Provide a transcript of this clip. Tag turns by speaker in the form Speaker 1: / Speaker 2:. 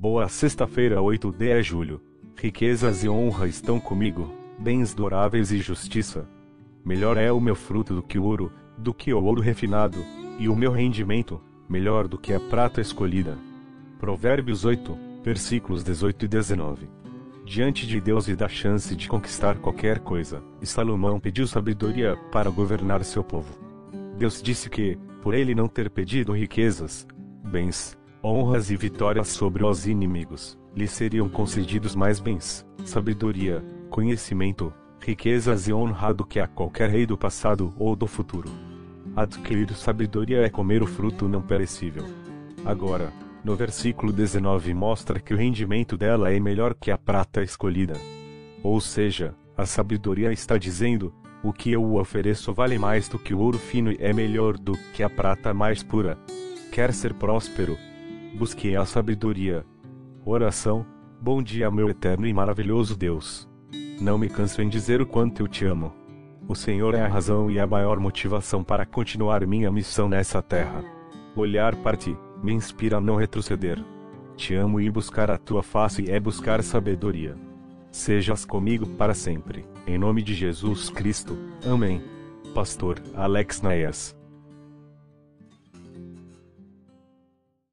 Speaker 1: Boa sexta-feira, 8 de julho. Riquezas e honra estão comigo, bens duráveis e justiça. Melhor é o meu fruto do que o ouro, do que o ouro refinado, e o meu rendimento, melhor do que a prata escolhida. Provérbios 8, versículos 18 e 19. Diante de Deus e da chance de conquistar qualquer coisa, Salomão pediu sabedoria para governar seu povo. Deus disse que, por ele não ter pedido riquezas, bens, honras e vitórias sobre os inimigos, lhe seriam concedidos mais bens, sabedoria, conhecimento, riquezas e honra do que a qualquer rei do passado ou do futuro. Adquirir sabedoria é comer o fruto não perecível. Agora, no versículo 19 mostra que o rendimento dela é melhor que a prata escolhida. Ou seja, a sabedoria está dizendo: o que eu ofereço vale mais do que o ouro fino e é melhor do que a prata mais pura. Quer ser próspero? Busque a sabedoria. Oração: Bom dia, meu eterno e maravilhoso Deus. Não me canso em dizer o quanto eu te amo. O Senhor é a razão e a maior motivação para continuar minha missão nessa terra. Olhar para ti me inspira a não retroceder. Te amo e buscar a tua face é buscar sabedoria. Sejas comigo para sempre. Em nome de Jesus Cristo. Amém. Pastor Alex Naes